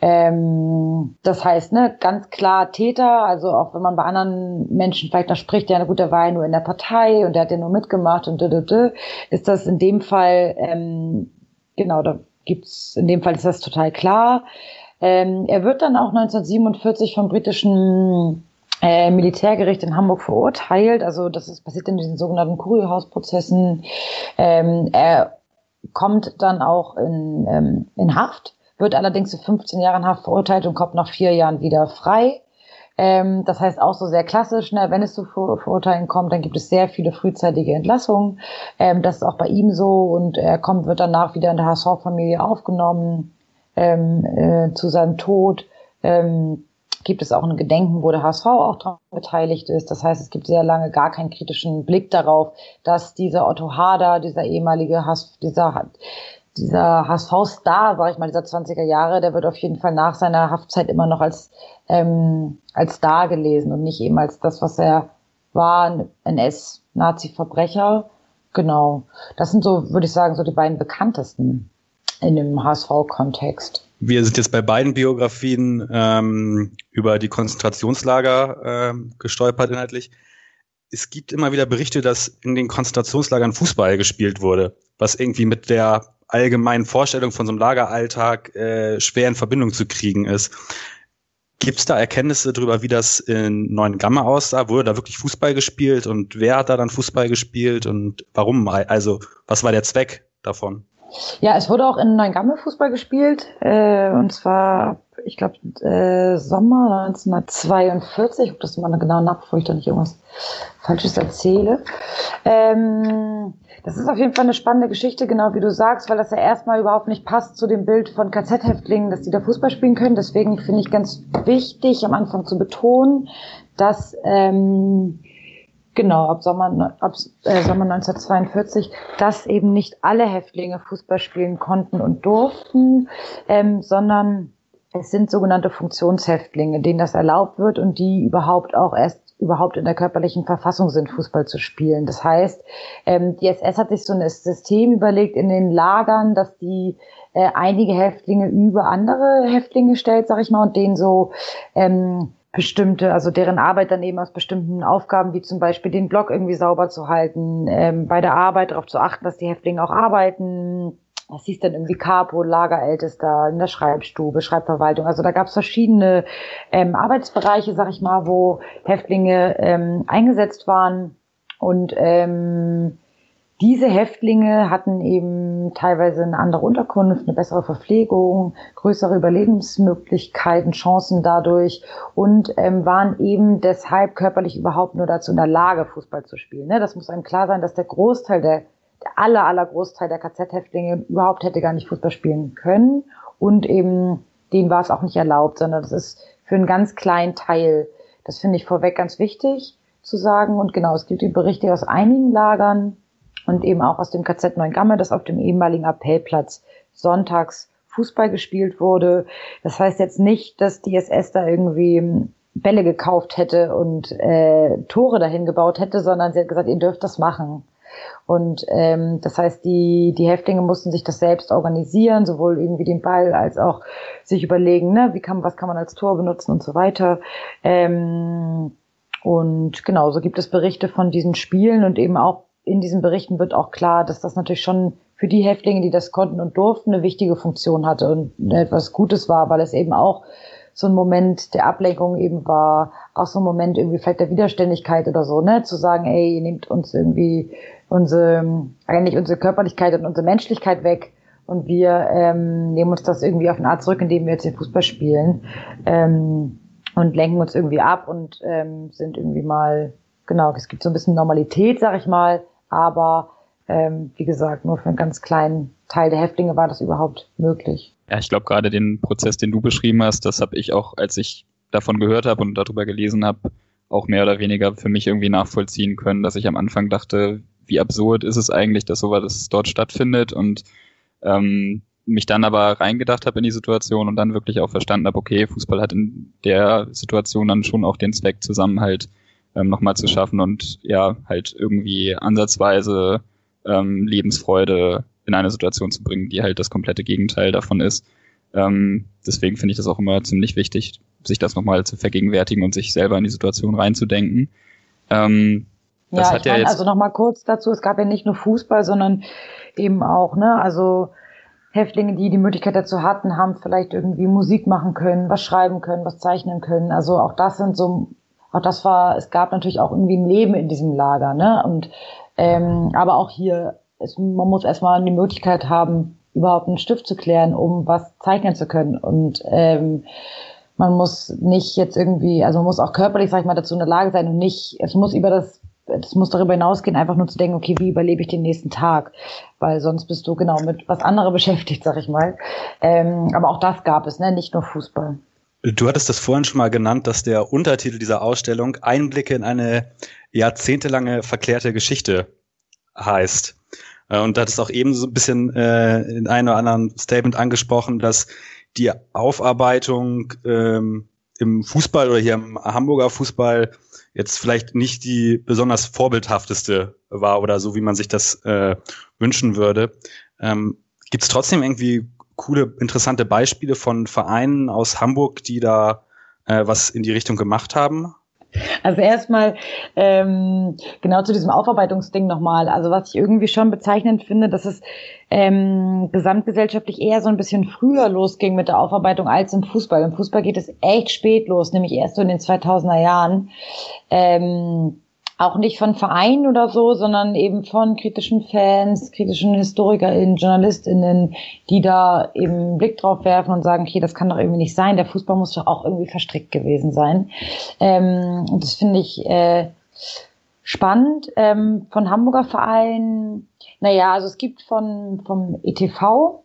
Ähm, das heißt, ne, ganz klar Täter, also auch wenn man bei anderen Menschen vielleicht noch spricht, ja gut, der war ja nur in der Partei und der hat ja nur mitgemacht und ist das in dem Fall, ähm, genau, da gibt's, in dem Fall ist das total klar. Ähm, er wird dann auch 1947 vom britischen äh, Militärgericht in Hamburg verurteilt. Also das ist passiert in diesen sogenannten Kurierhausprozessen. Ähm, er kommt dann auch in, ähm, in Haft, wird allerdings zu 15 Jahren Haft verurteilt und kommt nach vier Jahren wieder frei. Ähm, das heißt auch so sehr klassisch, ne? wenn es zu Ver Verurteilen kommt, dann gibt es sehr viele frühzeitige Entlassungen. Ähm, das ist auch bei ihm so und er kommt, wird danach wieder in der HSV-Familie aufgenommen ähm, äh, zu seinem Tod ähm, gibt es auch ein Gedenken, wo der HSV auch daran beteiligt ist. Das heißt, es gibt sehr lange gar keinen kritischen Blick darauf, dass dieser Otto Hader, dieser ehemalige Hass, dieser, dieser HSV-Star, sag ich mal, dieser 20er Jahre, der wird auf jeden Fall nach seiner Haftzeit immer noch als, ähm, als Star gelesen und nicht eben als das, was er war, ein NS-Nazi-Verbrecher. Genau. Das sind so, würde ich sagen, so die beiden bekanntesten in dem HSV-Kontext. Wir sind jetzt bei beiden Biografien ähm, über die Konzentrationslager ähm, gestolpert inhaltlich. Es gibt immer wieder Berichte, dass in den Konzentrationslagern Fußball gespielt wurde, was irgendwie mit der allgemeinen Vorstellung von so einem Lageralltag äh, schwer in Verbindung zu kriegen ist. Gibt es da Erkenntnisse darüber, wie das in Neuen Gamma aussah? Wurde da wirklich Fußball gespielt und wer hat da dann Fußball gespielt und warum? Also was war der Zweck davon? Ja, es wurde auch in Neuengamme Fußball gespielt, äh, und zwar, ich glaube, äh, Sommer 1942. Ich gucke das mal genau nach, bevor ich da nicht irgendwas Falsches erzähle. Ähm, das ist auf jeden Fall eine spannende Geschichte, genau wie du sagst, weil das ja erstmal überhaupt nicht passt zu dem Bild von KZ-Häftlingen, dass die da Fußball spielen können. Deswegen finde ich ganz wichtig, am Anfang zu betonen, dass ähm, Genau, ab Sommer, ab äh, Sommer 1942, dass eben nicht alle Häftlinge Fußball spielen konnten und durften, ähm, sondern es sind sogenannte Funktionshäftlinge, denen das erlaubt wird und die überhaupt auch erst überhaupt in der körperlichen Verfassung sind, Fußball zu spielen. Das heißt, ähm, die SS hat sich so ein System überlegt in den Lagern, dass die äh, einige Häftlinge über andere Häftlinge stellt, sag ich mal, und denen so ähm, bestimmte, also deren Arbeit dann eben aus bestimmten Aufgaben, wie zum Beispiel den Block irgendwie sauber zu halten, ähm, bei der Arbeit darauf zu achten, dass die Häftlinge auch arbeiten. Das hieß dann irgendwie Capo, Lagerältester, in der Schreibstube, Schreibverwaltung. Also da gab es verschiedene ähm, Arbeitsbereiche, sag ich mal, wo Häftlinge ähm, eingesetzt waren. Und ähm, diese Häftlinge hatten eben teilweise eine andere Unterkunft, eine bessere Verpflegung, größere Überlebensmöglichkeiten, Chancen dadurch und ähm, waren eben deshalb körperlich überhaupt nur dazu in der Lage, Fußball zu spielen. Ne? Das muss einem klar sein, dass der Großteil der, der aller, aller Großteil der KZ-Häftlinge überhaupt hätte gar nicht Fußball spielen können und eben denen war es auch nicht erlaubt, sondern das ist für einen ganz kleinen Teil. Das finde ich vorweg ganz wichtig zu sagen. Und genau, es gibt die Berichte aus einigen Lagern und eben auch aus dem KZ Neuengamme, dass auf dem ehemaligen Appellplatz sonntags Fußball gespielt wurde. Das heißt jetzt nicht, dass die SS da irgendwie Bälle gekauft hätte und äh, Tore dahin gebaut hätte, sondern sie hat gesagt, ihr dürft das machen. Und ähm, das heißt, die, die Häftlinge mussten sich das selbst organisieren, sowohl irgendwie den Ball als auch sich überlegen, ne, wie kann, was kann man als Tor benutzen und so weiter. Ähm, und genau, so gibt es Berichte von diesen Spielen und eben auch in diesen Berichten wird auch klar, dass das natürlich schon für die Häftlinge, die das konnten und durften, eine wichtige Funktion hatte und etwas Gutes war, weil es eben auch so ein Moment der Ablenkung eben war, auch so ein Moment irgendwie vielleicht der Widerständigkeit oder so, ne, zu sagen, ey, ihr nehmt uns irgendwie unsere, eigentlich unsere Körperlichkeit und unsere Menschlichkeit weg und wir ähm, nehmen uns das irgendwie auf eine Art zurück, indem wir jetzt den Fußball spielen ähm, und lenken uns irgendwie ab und ähm, sind irgendwie mal, genau, es gibt so ein bisschen Normalität, sag ich mal, aber ähm, wie gesagt, nur für einen ganz kleinen Teil der Häftlinge war das überhaupt möglich. Ja, ich glaube gerade den Prozess, den du beschrieben hast, das habe ich auch, als ich davon gehört habe und darüber gelesen habe, auch mehr oder weniger für mich irgendwie nachvollziehen können, dass ich am Anfang dachte, wie absurd ist es eigentlich, dass sowas dort stattfindet und ähm, mich dann aber reingedacht habe in die Situation und dann wirklich auch verstanden habe, okay, Fußball hat in der Situation dann schon auch den Zweck, Zusammenhalt ähm, nochmal zu schaffen und ja, halt irgendwie ansatzweise ähm, Lebensfreude in eine Situation zu bringen, die halt das komplette Gegenteil davon ist. Ähm, deswegen finde ich das auch immer ziemlich wichtig, sich das nochmal zu vergegenwärtigen und sich selber in die Situation reinzudenken. Ähm, das ja, ich ja meine, also nochmal kurz dazu, es gab ja nicht nur Fußball, sondern eben auch, ne, also Häftlinge, die die Möglichkeit dazu hatten, haben vielleicht irgendwie Musik machen können, was schreiben können, was zeichnen können. Also auch das sind so, auch das war, es gab natürlich auch irgendwie ein Leben in diesem Lager, ne? Und ähm, aber auch hier, es, man muss erstmal die Möglichkeit haben, überhaupt einen Stift zu klären, um was zeichnen zu können. Und ähm, man muss nicht jetzt irgendwie, also man muss auch körperlich, sag ich mal, dazu in der Lage sein und nicht, es muss über das das muss darüber hinausgehen, einfach nur zu denken, okay, wie überlebe ich den nächsten Tag? Weil sonst bist du genau mit was anderem beschäftigt, sag ich mal. Ähm, aber auch das gab es, ne? nicht nur Fußball. Du hattest das vorhin schon mal genannt, dass der Untertitel dieser Ausstellung Einblicke in eine jahrzehntelange verklärte Geschichte heißt. Äh, und da hattest auch eben so ein bisschen äh, in einem oder anderen Statement angesprochen, dass die Aufarbeitung ähm, im Fußball oder hier im Hamburger Fußball jetzt vielleicht nicht die besonders vorbildhafteste war oder so, wie man sich das äh, wünschen würde. Ähm, Gibt es trotzdem irgendwie coole, interessante Beispiele von Vereinen aus Hamburg, die da äh, was in die Richtung gemacht haben? Also erstmal ähm, genau zu diesem Aufarbeitungsding nochmal. Also was ich irgendwie schon bezeichnend finde, dass es ähm, gesamtgesellschaftlich eher so ein bisschen früher losging mit der Aufarbeitung als im Fußball. Im Fußball geht es echt spät los, nämlich erst so in den 2000er Jahren. Ähm, auch nicht von Vereinen oder so, sondern eben von kritischen Fans, kritischen HistorikerInnen, JournalistInnen, die da eben einen Blick drauf werfen und sagen, okay, das kann doch irgendwie nicht sein, der Fußball muss doch auch irgendwie verstrickt gewesen sein. Ähm, und das finde ich äh, spannend. Ähm, von Hamburger Vereinen, naja, also es gibt von vom ETV,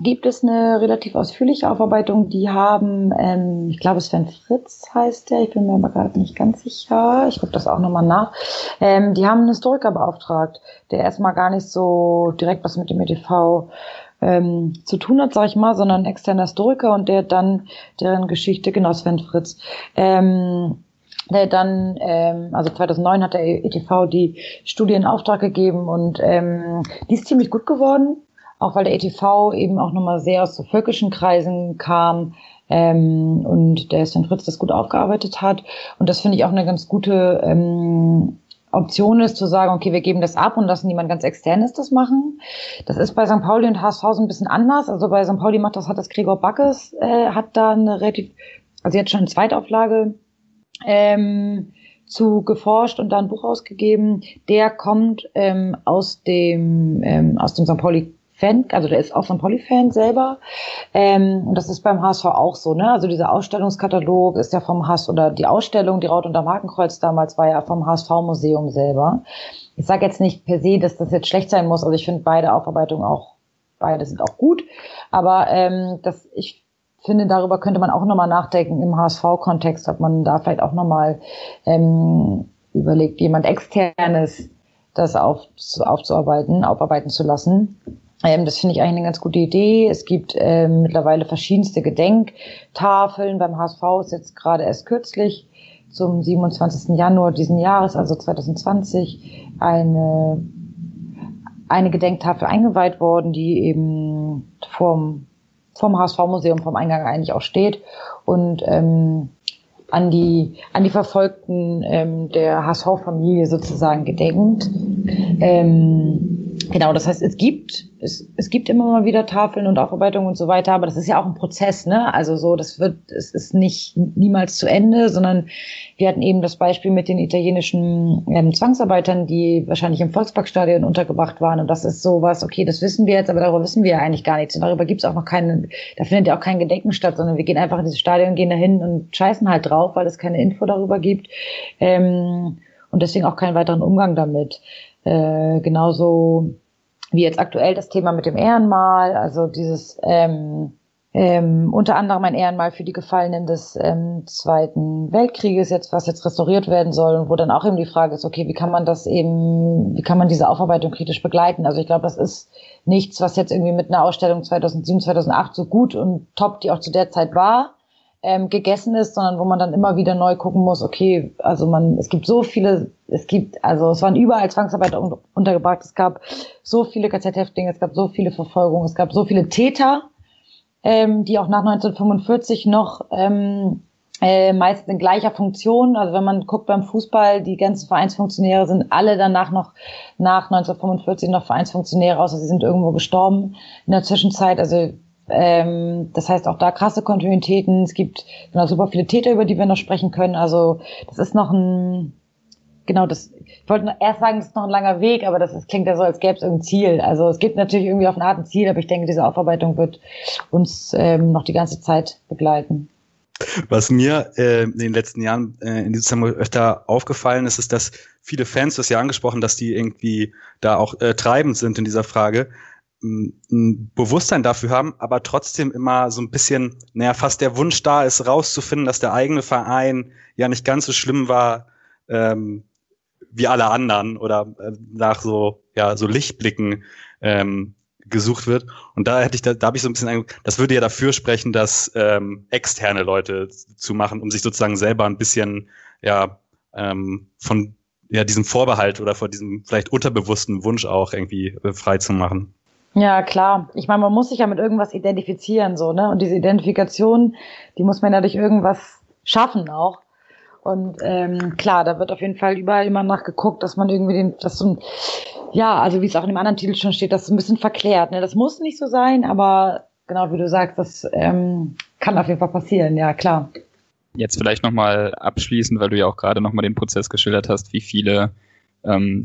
gibt es eine relativ ausführliche Aufarbeitung. Die haben, ähm, ich glaube, Sven Fritz heißt der, ich bin mir aber gerade nicht ganz sicher. Ich gucke das auch nochmal nach. Ähm, die haben einen Historiker beauftragt, der erstmal gar nicht so direkt was mit dem ETV ähm, zu tun hat, sag ich mal, sondern ein externer Historiker und der dann deren Geschichte, genau Sven Fritz, ähm, der dann, ähm, also 2009 hat der ETV die Studie in Auftrag gegeben und ähm, die ist ziemlich gut geworden auch weil der ETV eben auch nochmal sehr aus so völkischen Kreisen kam ähm, und der Sven Fritz das gut aufgearbeitet hat. Und das finde ich auch eine ganz gute ähm, Option ist, zu sagen, okay, wir geben das ab und lassen jemand ganz externes das machen. Das ist bei St. Pauli und HSV so ein bisschen anders. Also bei St. Pauli macht das, hat das Gregor Backes, äh, hat da eine relativ, also jetzt schon eine Zweitauflage ähm, zu geforscht und da ein Buch ausgegeben. Der kommt ähm, aus dem ähm, aus dem St. Pauli Fan, also der ist auch von Polyfan selber. Ähm, und das ist beim HSV auch so, ne? Also dieser Ausstellungskatalog ist ja vom HSV, oder die Ausstellung, die Raut unter Markenkreuz damals war ja vom HSV-Museum selber. Ich sage jetzt nicht per se, dass das jetzt schlecht sein muss, also ich finde beide Aufarbeitungen auch beide sind auch gut. Aber ähm, das, ich finde, darüber könnte man auch nochmal nachdenken im HSV-Kontext, ob man da vielleicht auch nochmal ähm, überlegt, jemand externes das auf, aufzuarbeiten, aufarbeiten zu lassen. Ähm, das finde ich eigentlich eine ganz gute Idee. Es gibt ähm, mittlerweile verschiedenste Gedenktafeln. Beim HSV ist jetzt gerade erst kürzlich zum 27. Januar diesen Jahres, also 2020, eine, eine Gedenktafel eingeweiht worden, die eben vom, vom HSV-Museum, vom Eingang eigentlich auch steht und ähm, an die, an die Verfolgten ähm, der HSV-Familie sozusagen gedenkt. Ähm, genau, das heißt, es gibt, es, es gibt immer mal wieder Tafeln und Aufarbeitungen und so weiter, aber das ist ja auch ein Prozess, ne? Also so, das wird, es ist nicht niemals zu Ende, sondern wir hatten eben das Beispiel mit den italienischen ähm, Zwangsarbeitern, die wahrscheinlich im Volksparkstadion untergebracht waren. Und das ist sowas, okay, das wissen wir jetzt, aber darüber wissen wir ja eigentlich gar nichts. Und darüber gibt es auch noch keinen, da findet ja auch kein Gedenken statt, sondern wir gehen einfach in dieses Stadion, gehen dahin und scheißen halt drauf, weil es keine Info darüber gibt. Ähm, und deswegen auch keinen weiteren Umgang damit. Äh, genauso wie jetzt aktuell das Thema mit dem Ehrenmal, also dieses ähm, ähm, unter anderem ein Ehrenmal für die Gefallenen des ähm, Zweiten Weltkrieges, jetzt was jetzt restauriert werden soll und wo dann auch eben die Frage ist, okay, wie kann man das eben, wie kann man diese Aufarbeitung kritisch begleiten? Also ich glaube, das ist nichts, was jetzt irgendwie mit einer Ausstellung 2007, 2008 so gut und top, die auch zu der Zeit war, ähm, gegessen ist, sondern wo man dann immer wieder neu gucken muss, okay, also man, es gibt so viele, es gibt, also es waren überall Zwangsarbeiter un untergebracht, es gab so viele KZ-Häftlinge, es gab so viele Verfolgungen, es gab so viele Täter, ähm, die auch nach 1945 noch ähm, äh, meist in gleicher Funktion. Also wenn man guckt beim Fußball, die ganzen Vereinsfunktionäre sind alle danach noch nach 1945 noch Vereinsfunktionäre, außer sie sind irgendwo gestorben in der Zwischenzeit. Also ähm, das heißt auch da krasse Kontinuitäten. Es gibt genau super viele Täter, über die wir noch sprechen können. Also das ist noch ein genau das. Ich wollte erst sagen, es ist noch ein langer Weg, aber das, das klingt ja so, als gäbe es irgendein Ziel. Also es gibt natürlich irgendwie auf eine Art ein Ziel, aber ich denke, diese Aufarbeitung wird uns ähm, noch die ganze Zeit begleiten. Was mir äh, in den letzten Jahren äh, in diesem Zusammenhang öfter aufgefallen ist, ist, dass viele Fans, das ja angesprochen, dass die irgendwie da auch äh, treibend sind in dieser Frage, ein Bewusstsein dafür haben, aber trotzdem immer so ein bisschen, naja, fast der Wunsch da ist, rauszufinden, dass der eigene Verein ja nicht ganz so schlimm war ähm, wie alle anderen oder äh, nach so, ja, so Lichtblicken ähm, gesucht wird. Und da hätte ich, da, da habe ich so ein bisschen, das würde ja dafür sprechen, dass ähm, externe Leute zu machen, um sich sozusagen selber ein bisschen, ja, ähm, von ja, diesem Vorbehalt oder vor diesem vielleicht unterbewussten Wunsch auch irgendwie äh, frei zu machen. Ja, klar. Ich meine, man muss sich ja mit irgendwas identifizieren, so, ne? Und diese Identifikation, die muss man ja durch irgendwas schaffen auch. Und ähm, klar, da wird auf jeden Fall überall immer nachgeguckt, dass man irgendwie den, das so ein, ja, also wie es auch in dem anderen Titel schon steht, das ist ein bisschen verklärt. Ne? Das muss nicht so sein, aber genau wie du sagst, das ähm, kann auf jeden Fall passieren, ja klar. Jetzt vielleicht nochmal abschließend, weil du ja auch gerade nochmal den Prozess geschildert hast, wie viele ähm,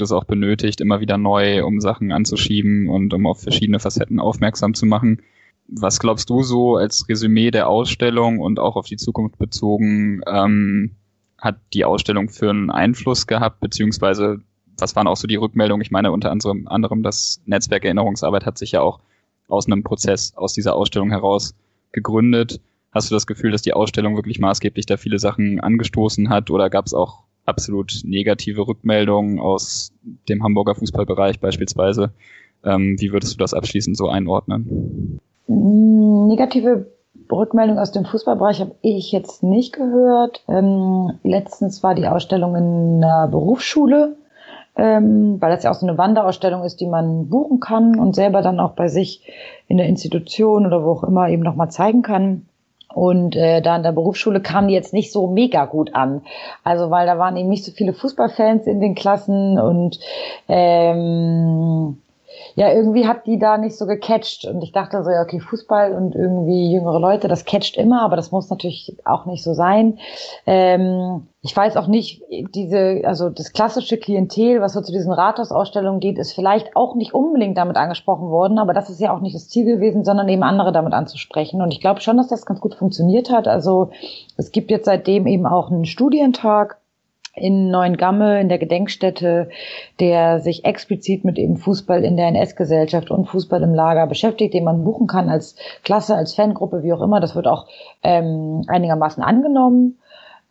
es auch benötigt, immer wieder neu, um Sachen anzuschieben und um auf verschiedene Facetten aufmerksam zu machen. Was glaubst du so als Resümee der Ausstellung und auch auf die Zukunft bezogen, ähm, hat die Ausstellung für einen Einfluss gehabt, beziehungsweise was waren auch so die Rückmeldungen? Ich meine unter anderem, das Netzwerk Erinnerungsarbeit hat sich ja auch aus einem Prozess, aus dieser Ausstellung heraus gegründet. Hast du das Gefühl, dass die Ausstellung wirklich maßgeblich da viele Sachen angestoßen hat oder gab es auch absolut negative Rückmeldungen aus dem Hamburger Fußballbereich beispielsweise? Ähm, wie würdest du das abschließend so einordnen? Mm, negative Rückmeldung aus dem Fußballbereich habe ich jetzt nicht gehört. Ähm, letztens war die Ausstellung in einer Berufsschule, ähm, weil das ja auch so eine Wanderausstellung ist, die man buchen kann und selber dann auch bei sich in der Institution oder wo auch immer eben nochmal zeigen kann. Und äh, da in der Berufsschule kamen die jetzt nicht so mega gut an. Also weil da waren eben nicht so viele Fußballfans in den Klassen und ähm, ja, irgendwie hat die da nicht so gecatcht. Und ich dachte so, ja, okay, Fußball und irgendwie jüngere Leute, das catcht immer, aber das muss natürlich auch nicht so sein. Ähm, ich weiß auch nicht, diese, also das klassische Klientel, was so zu diesen Rathausausstellungen geht, ist vielleicht auch nicht unbedingt damit angesprochen worden, aber das ist ja auch nicht das Ziel gewesen, sondern eben andere damit anzusprechen. Und ich glaube schon, dass das ganz gut funktioniert hat. Also es gibt jetzt seitdem eben auch einen Studientag in Neuengamme in der Gedenkstätte, der sich explizit mit eben Fußball in der NS-Gesellschaft und Fußball im Lager beschäftigt, den man buchen kann als Klasse, als Fangruppe, wie auch immer. Das wird auch ähm, einigermaßen angenommen.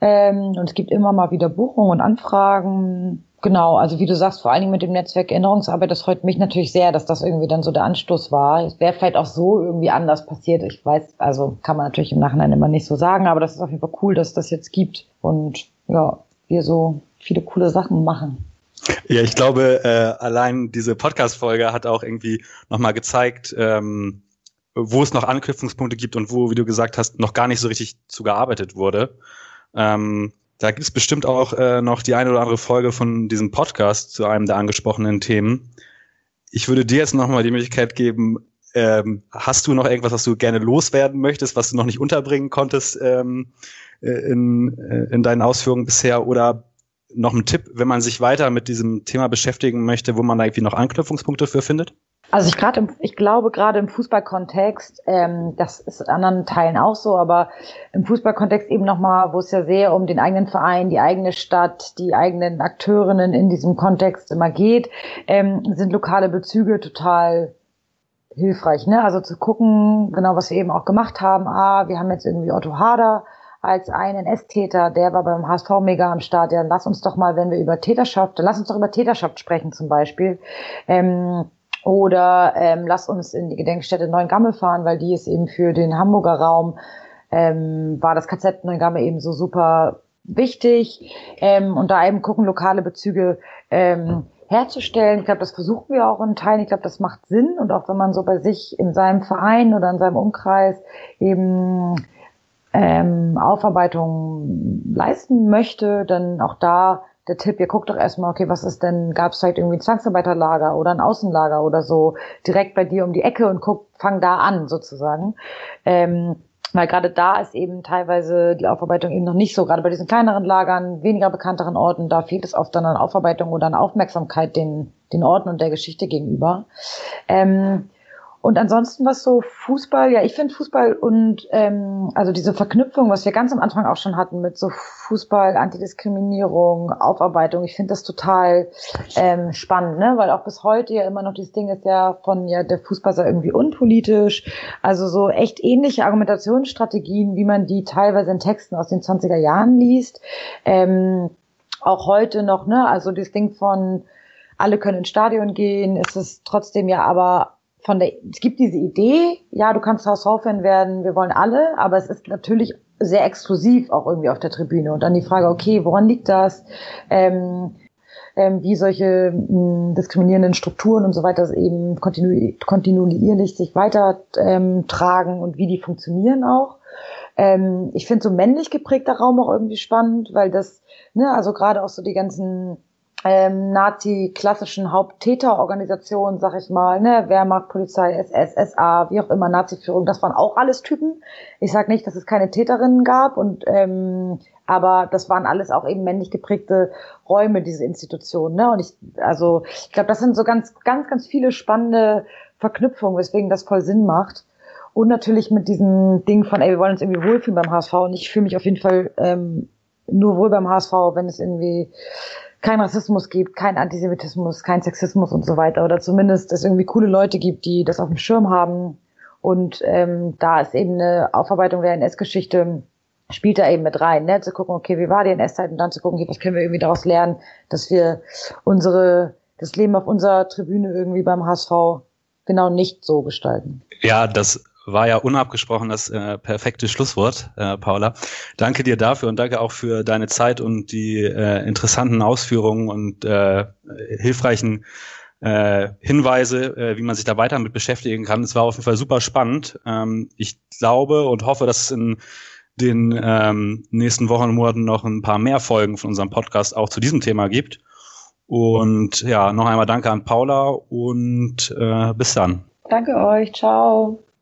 Ähm, und es gibt immer mal wieder Buchungen und Anfragen. Genau, also wie du sagst, vor allen Dingen mit dem Netzwerk Erinnerungsarbeit, das freut mich natürlich sehr, dass das irgendwie dann so der Anstoß war. Es wäre vielleicht auch so irgendwie anders passiert. Ich weiß, also kann man natürlich im Nachhinein immer nicht so sagen, aber das ist auf jeden Fall cool, dass es das jetzt gibt. Und ja, wir so viele coole Sachen machen. Ja, ich glaube, äh, allein diese Podcast-Folge hat auch irgendwie nochmal gezeigt, ähm, wo es noch Anknüpfungspunkte gibt und wo, wie du gesagt hast, noch gar nicht so richtig zugearbeitet wurde. Ähm, da gibt es bestimmt auch äh, noch die eine oder andere Folge von diesem Podcast zu einem der angesprochenen Themen. Ich würde dir jetzt nochmal die Möglichkeit geben, ähm, hast du noch irgendwas, was du gerne loswerden möchtest, was du noch nicht unterbringen konntest ähm, äh, in, äh, in deinen Ausführungen bisher? Oder noch ein Tipp, wenn man sich weiter mit diesem Thema beschäftigen möchte, wo man da irgendwie noch Anknüpfungspunkte für findet? Also ich gerade, ich glaube gerade im Fußballkontext, ähm, das ist in anderen Teilen auch so, aber im Fußballkontext eben nochmal, wo es ja sehr um den eigenen Verein, die eigene Stadt, die eigenen Akteurinnen in diesem Kontext immer geht, ähm, sind lokale Bezüge total hilfreich. Ne? Also zu gucken, genau was wir eben auch gemacht haben. Ah, wir haben jetzt irgendwie Otto Hader als einen S-Täter, der war beim HSV mega am Start. Ja, lass uns doch mal, wenn wir über Täterschaft, lass uns doch über Täterschaft sprechen zum Beispiel. Ähm, oder ähm, lass uns in die Gedenkstätte Neuengamme fahren, weil die ist eben für den Hamburger Raum, ähm, war das KZ Neuengamme eben so super wichtig. Ähm, und da eben gucken, lokale Bezüge ähm, herzustellen. Ich glaube, das versuchen wir auch in Teilen. Ich glaube, das macht Sinn. Und auch wenn man so bei sich in seinem Verein oder in seinem Umkreis eben ähm, Aufarbeitung leisten möchte, dann auch da der Tipp, ihr guckt doch erstmal, okay, was ist denn, gab es vielleicht irgendwie ein Zwangsarbeiterlager oder ein Außenlager oder so direkt bei dir um die Ecke und guck, fang da an sozusagen. Ähm, weil gerade da ist eben teilweise die Aufarbeitung eben noch nicht so, gerade bei diesen kleineren Lagern, weniger bekannteren Orten, da fehlt es oft dann an Aufarbeitung oder an Aufmerksamkeit den, den Orten und der Geschichte gegenüber. Ähm, und ansonsten was so Fußball, ja, ich finde Fußball und ähm, also diese Verknüpfung, was wir ganz am Anfang auch schon hatten mit so Fußball, Antidiskriminierung, Aufarbeitung, ich finde das total ähm, spannend, ne? Weil auch bis heute ja immer noch dieses Ding ist ja von ja der Fußball sei irgendwie unpolitisch. Also so echt ähnliche Argumentationsstrategien, wie man die teilweise in Texten aus den 20er Jahren liest. Ähm, auch heute noch, ne? Also das Ding von alle können ins Stadion gehen, ist es trotzdem ja aber von der, es gibt diese Idee, ja, du kannst HSV-Fan werden, wir wollen alle, aber es ist natürlich sehr exklusiv auch irgendwie auf der Tribüne. Und dann die Frage, okay, woran liegt das? Ähm, ähm, wie solche mh, hm, diskriminierenden Strukturen und so weiter eben kontinu kontinuierlich sich weiter ähm, tragen und wie die funktionieren auch. Ähm, ich finde so männlich geprägter Raum auch irgendwie spannend, weil das, ne, also gerade auch so die ganzen ähm, Nazi-klassischen Haupttäterorganisationen, sag ich mal, ne, Wehrmacht, Polizei, SS, SA, wie auch immer, Nazi-Führung, das waren auch alles Typen. Ich sage nicht, dass es keine Täterinnen gab und ähm, aber das waren alles auch eben männlich geprägte Räume, diese Institutionen. Ne? Und ich, also ich glaube, das sind so ganz, ganz, ganz viele spannende Verknüpfungen, weswegen das voll Sinn macht. Und natürlich mit diesem Ding von, ey, wir wollen uns irgendwie wohlfühlen beim HSV. Und ich fühle mich auf jeden Fall ähm, nur wohl beim HSV, wenn es irgendwie kein Rassismus gibt, kein Antisemitismus, kein Sexismus und so weiter. Oder zumindest es irgendwie coole Leute gibt, die das auf dem Schirm haben. Und ähm, da ist eben eine Aufarbeitung der NS-Geschichte, spielt da eben mit rein, ne? zu gucken, okay, wie war die NS-Zeit und dann zu gucken, okay, was können wir irgendwie daraus lernen, dass wir unsere, das Leben auf unserer Tribüne irgendwie beim HSV genau nicht so gestalten. Ja, das war ja unabgesprochen das äh, perfekte Schlusswort, äh, Paula. Danke dir dafür und danke auch für deine Zeit und die äh, interessanten Ausführungen und äh, hilfreichen äh, Hinweise, äh, wie man sich da weiter mit beschäftigen kann. Es war auf jeden Fall super spannend. Ähm, ich glaube und hoffe, dass es in den ähm, nächsten Wochen und Monaten noch ein paar mehr Folgen von unserem Podcast auch zu diesem Thema gibt. Und ja, noch einmal danke an Paula und äh, bis dann. Danke euch. Ciao.